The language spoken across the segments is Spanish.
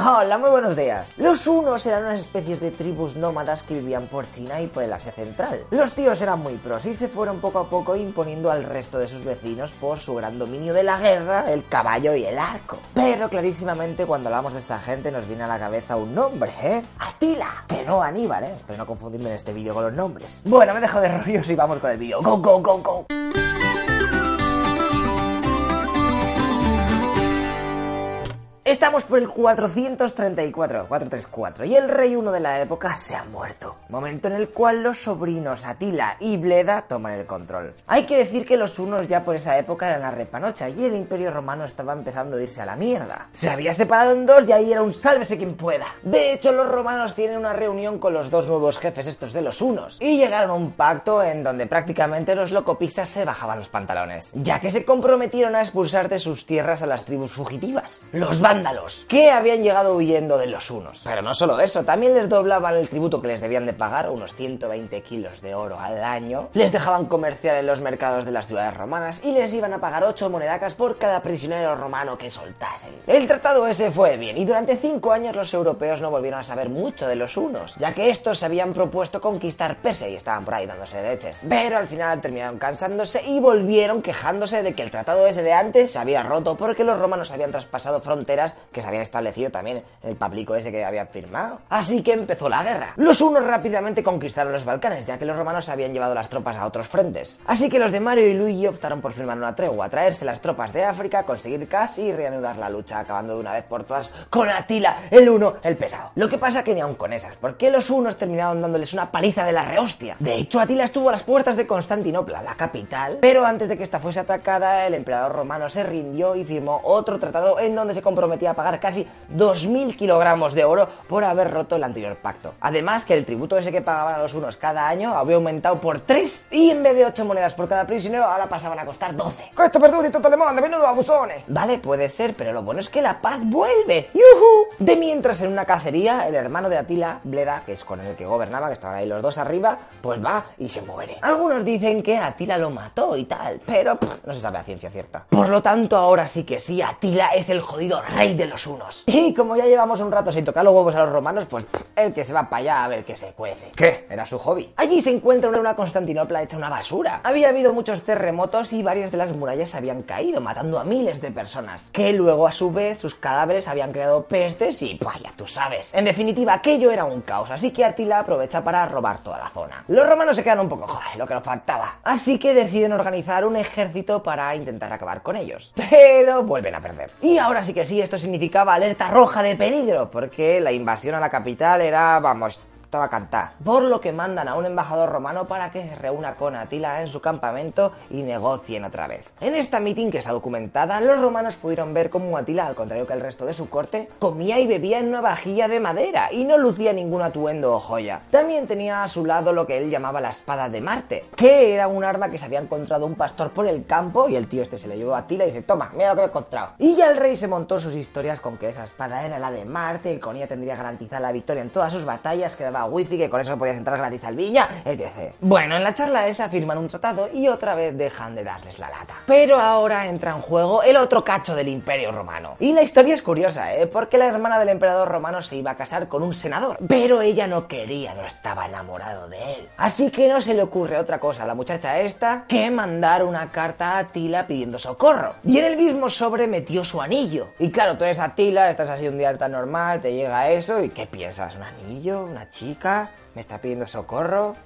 Hola, muy buenos días. Los unos eran unas especies de tribus nómadas que vivían por China y por el Asia Central. Los tíos eran muy pros y se fueron poco a poco imponiendo al resto de sus vecinos por su gran dominio de la guerra, el caballo y el arco. Pero clarísimamente cuando hablamos de esta gente nos viene a la cabeza un nombre, ¿eh? Atila, que no Aníbal, ¿eh? Espero no confundirme en este vídeo con los nombres. Bueno, me dejo de rollos y vamos con el vídeo. ¡Go, go, go, go! Estamos por el 434, 434, y el rey uno de la época se ha muerto. Momento en el cual los sobrinos Atila y Bleda toman el control. Hay que decir que los unos ya por esa época eran la repanocha y el imperio romano estaba empezando a irse a la mierda. Se había separado en dos y ahí era un sálvese quien pueda. De hecho, los romanos tienen una reunión con los dos nuevos jefes estos de los unos y llegaron a un pacto en donde prácticamente los locopisas se bajaban los pantalones, ya que se comprometieron a expulsar de sus tierras a las tribus fugitivas. Los que habían llegado huyendo de los unos. Pero no solo eso, también les doblaban el tributo que les debían de pagar, unos 120 kilos de oro al año, les dejaban comerciar en los mercados de las ciudades romanas y les iban a pagar 8 monedacas por cada prisionero romano que soltasen. El tratado ese fue bien y durante 5 años los europeos no volvieron a saber mucho de los unos, ya que estos se habían propuesto conquistar Persia y estaban por ahí dándose leches. Pero al final terminaron cansándose y volvieron quejándose de que el tratado ese de antes se había roto porque los romanos habían traspasado fronteras que se habían establecido también el pablico ese que habían firmado. Así que empezó la guerra. Los unos rápidamente conquistaron los Balcanes, ya que los romanos habían llevado las tropas a otros frentes. Así que los de Mario y Luigi optaron por firmar una tregua, traerse las tropas de África, conseguir casi y reanudar la lucha, acabando de una vez por todas con Atila, el uno, el pesado. Lo que pasa que ni aun con esas, porque los unos terminaron dándoles una paliza de la rehostia. De hecho, Atila estuvo a las puertas de Constantinopla, la capital, pero antes de que esta fuese atacada, el emperador romano se rindió y firmó otro tratado en donde se comprometió a pagar casi 2.000 kilogramos de oro por haber roto el anterior pacto. Además que el tributo ese que pagaban a los unos cada año había aumentado por 3 y en vez de 8 monedas por cada prisionero ahora pasaban a costar 12. Questo perduto le manda, menudo abusones. Vale, puede ser, pero lo bueno es que la paz vuelve. ¡Yuhu! De mientras en una cacería, el hermano de Atila, Bleda, que es con el que gobernaba, que estaban ahí los dos arriba, pues va y se muere. Algunos dicen que Atila lo mató y tal, pero no se sabe a ciencia cierta. Por lo tanto, ahora sí que sí, Atila es el jodido rey de los unos. Y como ya llevamos un rato sin tocar los huevos a los romanos, pues el que se va para allá a ver qué se cuece. ¿Qué? Era su hobby. Allí se encuentra una Constantinopla hecha una basura. Había habido muchos terremotos y varias de las murallas habían caído, matando a miles de personas. Que luego, a su vez, sus cadáveres habían creado pestes y, pues ya tú sabes. En definitiva, aquello era un caos, así que Atila aprovecha para robar toda la zona. Los romanos se quedan un poco, joder, lo que nos faltaba. Así que deciden organizar un ejército para intentar acabar con ellos. Pero vuelven a perder. Y ahora sí que sí, esto significaba alerta roja de peligro, porque la invasión a la capital era, vamos, estaba a cantar. Por lo que mandan a un embajador romano para que se reúna con Atila en su campamento y negocien otra vez. En esta meeting que está documentada, los romanos pudieron ver cómo Atila, al contrario que el resto de su corte, comía y bebía en una vajilla de madera y no lucía ningún atuendo o joya. También tenía a su lado lo que él llamaba la espada de Marte, que era un arma que se había encontrado un pastor por el campo y el tío este se le llevó a Atila y dice, toma, mira lo que he encontrado. Y ya el rey se montó sus historias con que esa espada era la de Marte y con ella tendría garantizada la victoria en todas sus batallas que daba wifi, que con eso podías entrar gratis al Viña, etc. Bueno, en la charla esa firman un tratado y otra vez dejan de darles la lata. Pero ahora entra en juego el otro cacho del Imperio Romano. Y la historia es curiosa, ¿eh? Porque la hermana del emperador romano se iba a casar con un senador, pero ella no quería, no estaba enamorado de él. Así que no se le ocurre otra cosa a la muchacha esta que mandar una carta a Atila pidiendo socorro. Y en el mismo sobre metió su anillo. Y claro, tú eres Atila, estás así un día tan normal, te llega eso y ¿qué piensas? ¿Un anillo? ¿Una chica? Chica me está pidiendo socorro.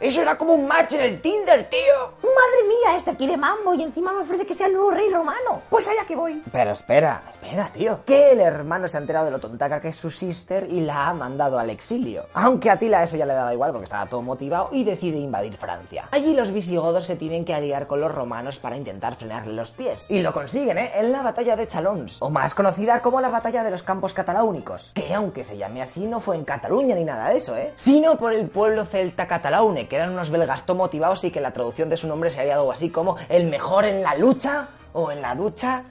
Eso era como un match en el Tinder, tío. Madre mía, este quiere mambo y encima me ofrece que sea el nuevo rey romano. Pues allá que voy. Pero espera, espera, tío. Que el hermano se ha enterado de lo tontaca que es su sister y la ha mandado al exilio. Aunque a Tila eso ya le daba igual porque estaba todo motivado y decide invadir Francia. Allí los visigodos se tienen que aliar con los romanos para intentar frenarle los pies. Y lo consiguen, ¿eh? En la batalla de Chalons, o más conocida como la batalla de los campos cataláunicos. Que aunque se llame así, no fue en Cataluña ni nada de eso, ¿eh? Sino por el pueblo celta catalaune, que eran unos belgas motivados y que la traducción de su nombre sería algo así como el mejor en la lucha o en la ducha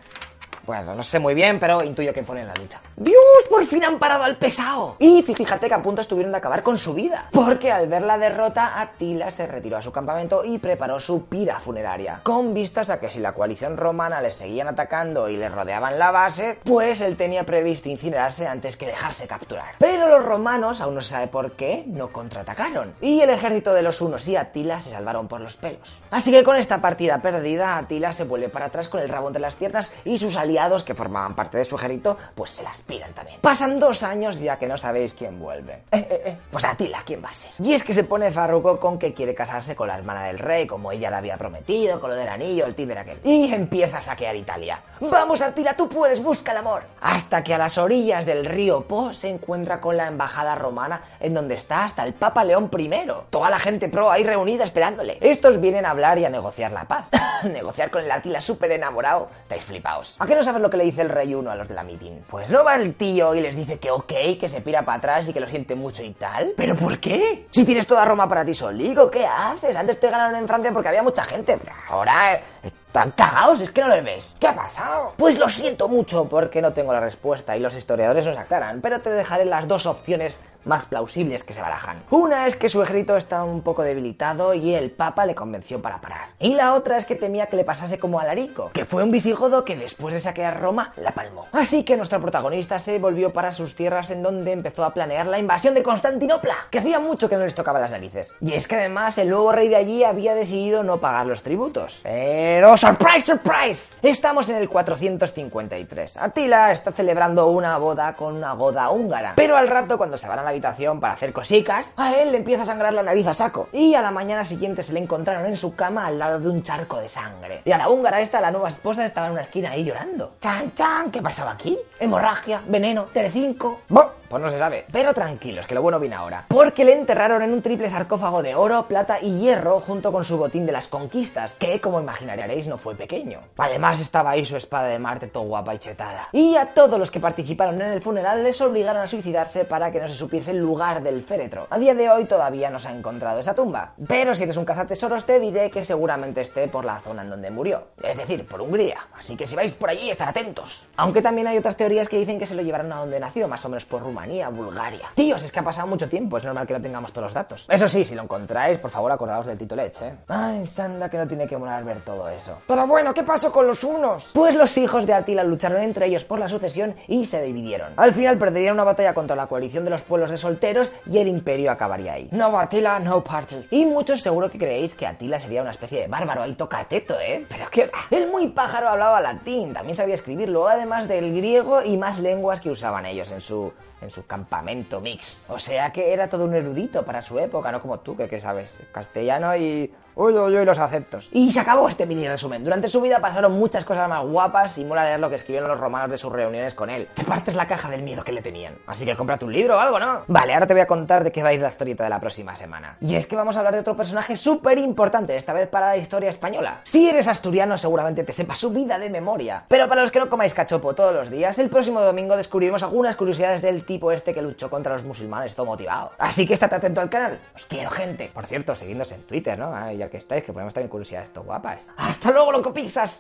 Bueno, no sé muy bien, pero intuyo que pone en la lucha. ¡Dios! ¡Por fin han parado al pesado! Y fíjate que a punto estuvieron de acabar con su vida. Porque al ver la derrota, Atila se retiró a su campamento y preparó su pira funeraria. Con vistas a que si la coalición romana le seguían atacando y le rodeaban la base, pues él tenía previsto incinerarse antes que dejarse capturar. Pero los romanos, aún no se sabe por qué, no contraatacaron. Y el ejército de los unos y Atila se salvaron por los pelos. Así que con esta partida perdida, Atila se vuelve para atrás con el rabo entre las piernas y sus aliados, que formaban parte de su ejército, pues se las piran también. Pasan dos años ya que no sabéis quién vuelve. Eh, eh, eh. Pues Atila, ¿quién va a ser? Y es que se pone farruco con que quiere casarse con la hermana del rey, como ella le había prometido, con lo del anillo, el tíder aquel. Y empieza a saquear Italia. ¡Vamos, Atila, tú puedes, busca el amor! Hasta que a las orillas del río Po se encuentra con la embajada romana, en donde está hasta el Papa León I. Toda la gente pro ahí reunida esperándole. Estos vienen a hablar y a negociar la paz. negociar con el Atila súper enamorado. Estáis flipaos. ¿A qué sabes lo que le dice el rey uno a los de la meeting? Pues no va el tío y les dice que ok, que se pira para atrás y que lo siente mucho y tal. ¿Pero por qué? Si tienes toda Roma para ti solico, ¿qué haces? Antes te ganaron en Francia porque había mucha gente, pero ahora eh, están cagados, es que no les ves. ¿Qué ha pasado? Pues lo siento mucho porque no tengo la respuesta y los historiadores nos aclaran, pero te dejaré las dos opciones más plausibles que se barajan. Una es que su ejército está un poco debilitado y el Papa le convenció para parar. Y la otra es que temía que le pasase como a Larico, que fue un visigodo que después de saquear Roma la palmó. Así que nuestro protagonista se volvió para sus tierras en donde empezó a planear la invasión de Constantinopla, que hacía mucho que no les tocaba las narices. Y es que además el nuevo rey de allí había decidido no pagar los tributos. Pero surprise, surprise, estamos en el 453. Atila está celebrando una boda con una goda húngara. Pero al rato cuando se van a la habitación para hacer cosicas, a él le empieza a sangrar la nariz a saco. Y a la mañana siguiente se le encontraron en su cama al lado de un charco de sangre. Y a la húngara esta, la nueva esposa, estaba en una esquina ahí llorando. Chan, chan, ¿qué pasaba aquí? Hemorragia, veneno, Telecinco. ¡Bah! Pues no se sabe. Pero tranquilos, que lo bueno viene ahora. Porque le enterraron en un triple sarcófago de oro, plata y hierro junto con su botín de las conquistas, que como imaginaréis no fue pequeño. Además estaba ahí su espada de Marte todo guapa y chetada. Y a todos los que participaron en el funeral les obligaron a suicidarse para que no se supiese el lugar del féretro. A día de hoy todavía no se ha encontrado esa tumba. Pero si eres un cazatesoros te diré que seguramente esté por la zona en donde murió. Es decir, por Hungría. Así que si vais por allí, estar atentos. Aunque también hay otras teorías que dicen que se lo llevaron a donde nació, más o menos por Rumanía, Bulgaria. Tíos, es que ha pasado mucho tiempo, es normal que no tengamos todos los datos. Eso sí, si lo encontráis, por favor acordaos del Tito Lech, ¿eh? Ay, Sanda, que no tiene que molar ver todo eso. Pero bueno, ¿qué pasó con los unos? Pues los hijos de Atila lucharon entre ellos por la sucesión y se dividieron. Al final perderían una batalla contra la coalición de los pueblos de solteros y el imperio acabaría ahí. No Atila, no party. Y muchos seguro que creéis que Atila sería una especie de bárbaro ahí tocateto, ¿eh? Pero que el muy pájaro hablaba latín, también sabía escribirlo, además del griego y más lenguas que usaban ellos en su en su campamento mix. O sea que era todo un erudito para su época, no como tú, que, que sabes castellano y... Uy, uy, uy, los aceptos. Y se acabó este mini resumen. Durante su vida pasaron muchas cosas más guapas y mola leer lo que escribieron los romanos de sus reuniones con él. Te partes la caja del miedo que le tenían. Así que cómprate un libro o algo, ¿no? Vale, ahora te voy a contar de qué va a ir la historieta de la próxima semana. Y es que vamos a hablar de otro personaje súper importante, esta vez para la historia española. Si eres asturiano, seguramente te sepa su vida de memoria. Pero para los que no comáis cachopo todos los días, el próximo domingo descubriremos algunas curiosidades del tipo este que luchó contra los musulmanes todo motivado. Así que estate atento al canal. Os quiero, gente. Por cierto, seguidnos en Twitter, ¿no? Ah, ya que estáis, que ponemos también curiosidades todo guapas. ¡Hasta luego, loco pizzas!